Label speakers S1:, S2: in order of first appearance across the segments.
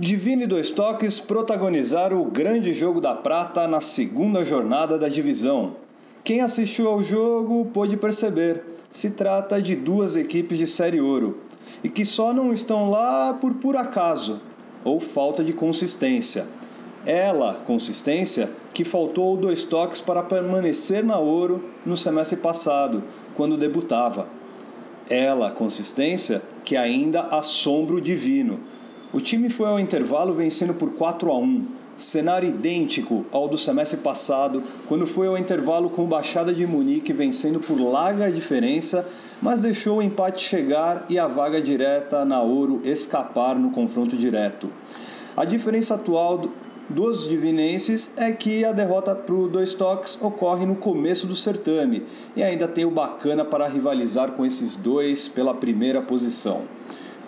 S1: Divine e Dois Toques protagonizaram o grande jogo da prata na segunda jornada da divisão. Quem assistiu ao jogo pôde perceber, se trata de duas equipes de série ouro e que só não estão lá por por acaso ou falta de consistência. Ela, consistência, que faltou dois toques para permanecer na ouro no semestre passado, quando debutava. Ela, consistência, que ainda assombra o divino o time foi ao intervalo vencendo por 4 a 1, cenário idêntico ao do semestre passado, quando foi ao intervalo com o Baixada de Munique vencendo por larga diferença, mas deixou o empate chegar e a vaga direta na Ouro escapar no confronto direto. A diferença atual dos divinenses é que a derrota para o Dois Toques ocorre no começo do certame e ainda tem o bacana para rivalizar com esses dois pela primeira posição.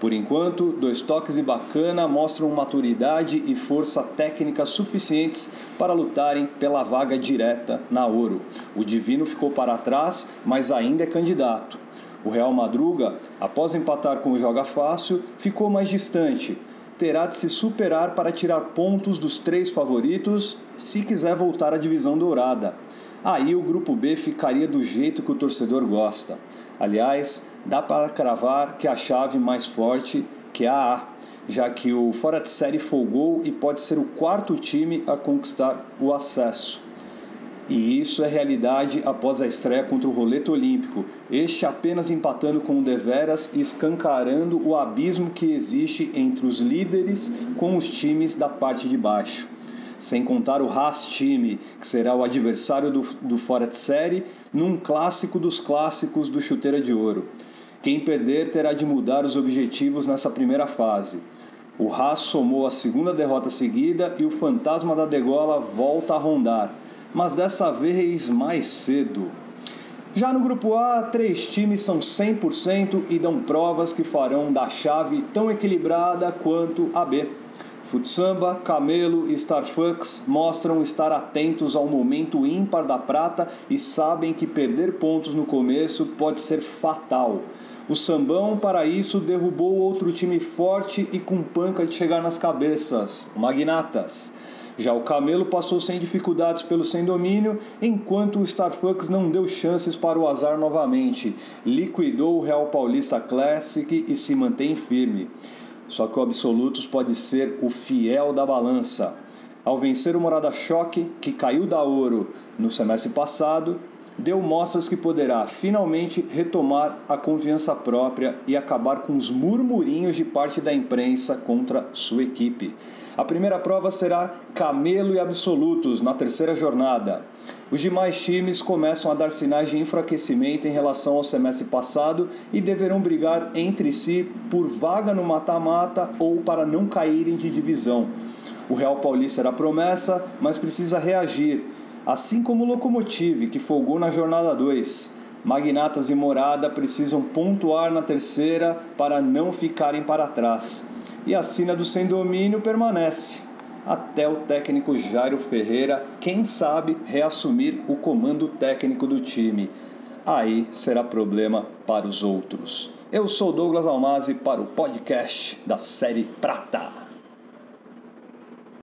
S1: Por enquanto, dois toques e bacana mostram maturidade e força técnica suficientes para lutarem pela vaga direta na ouro. O Divino ficou para trás, mas ainda é candidato. O Real Madruga, após empatar com o Joga Fácil, ficou mais distante. Terá de se superar para tirar pontos dos três favoritos se quiser voltar à divisão dourada. Aí o grupo B ficaria do jeito que o torcedor gosta. Aliás, dá para cravar que a chave mais forte que a A, já que o fora de série folgou e pode ser o quarto time a conquistar o acesso. E isso é realidade após a estreia contra o Roleto Olímpico, este apenas empatando com o Deveras e escancarando o abismo que existe entre os líderes com os times da parte de baixo sem contar o Haas time, que será o adversário do, do fora de série, num clássico dos clássicos do Chuteira de Ouro. Quem perder terá de mudar os objetivos nessa primeira fase. O Haas somou a segunda derrota seguida e o fantasma da degola volta a rondar, mas dessa vez mais cedo. Já no grupo A, três times são 100% e dão provas que farão da chave tão equilibrada quanto a B. Futsamba, Camelo e Starfucks mostram estar atentos ao momento ímpar da prata e sabem que perder pontos no começo pode ser fatal. O Sambão, para isso, derrubou outro time forte e com panca de chegar nas cabeças, Magnatas. Já o Camelo passou sem dificuldades pelo sem domínio, enquanto o Starfucks não deu chances para o azar novamente. Liquidou o Real Paulista Classic e se mantém firme. Só que o Absolutos pode ser o fiel da balança. Ao vencer o Morada Choque, que caiu da ouro no semestre passado, deu mostras que poderá finalmente retomar a confiança própria e acabar com os murmurinhos de parte da imprensa contra sua equipe. A primeira prova será Camelo e Absolutos na terceira jornada. Os demais times começam a dar sinais de enfraquecimento em relação ao semestre passado e deverão brigar entre si por vaga no mata-mata ou para não caírem de divisão. O Real Paulista era promessa, mas precisa reagir assim como o Locomotive, que folgou na jornada 2. Magnatas e Morada precisam pontuar na terceira para não ficarem para trás. E a sina do sem domínio permanece, até o técnico Jairo Ferreira, quem sabe, reassumir o comando técnico do time. Aí será problema para os outros. Eu sou Douglas Almazi para o podcast da série Prata.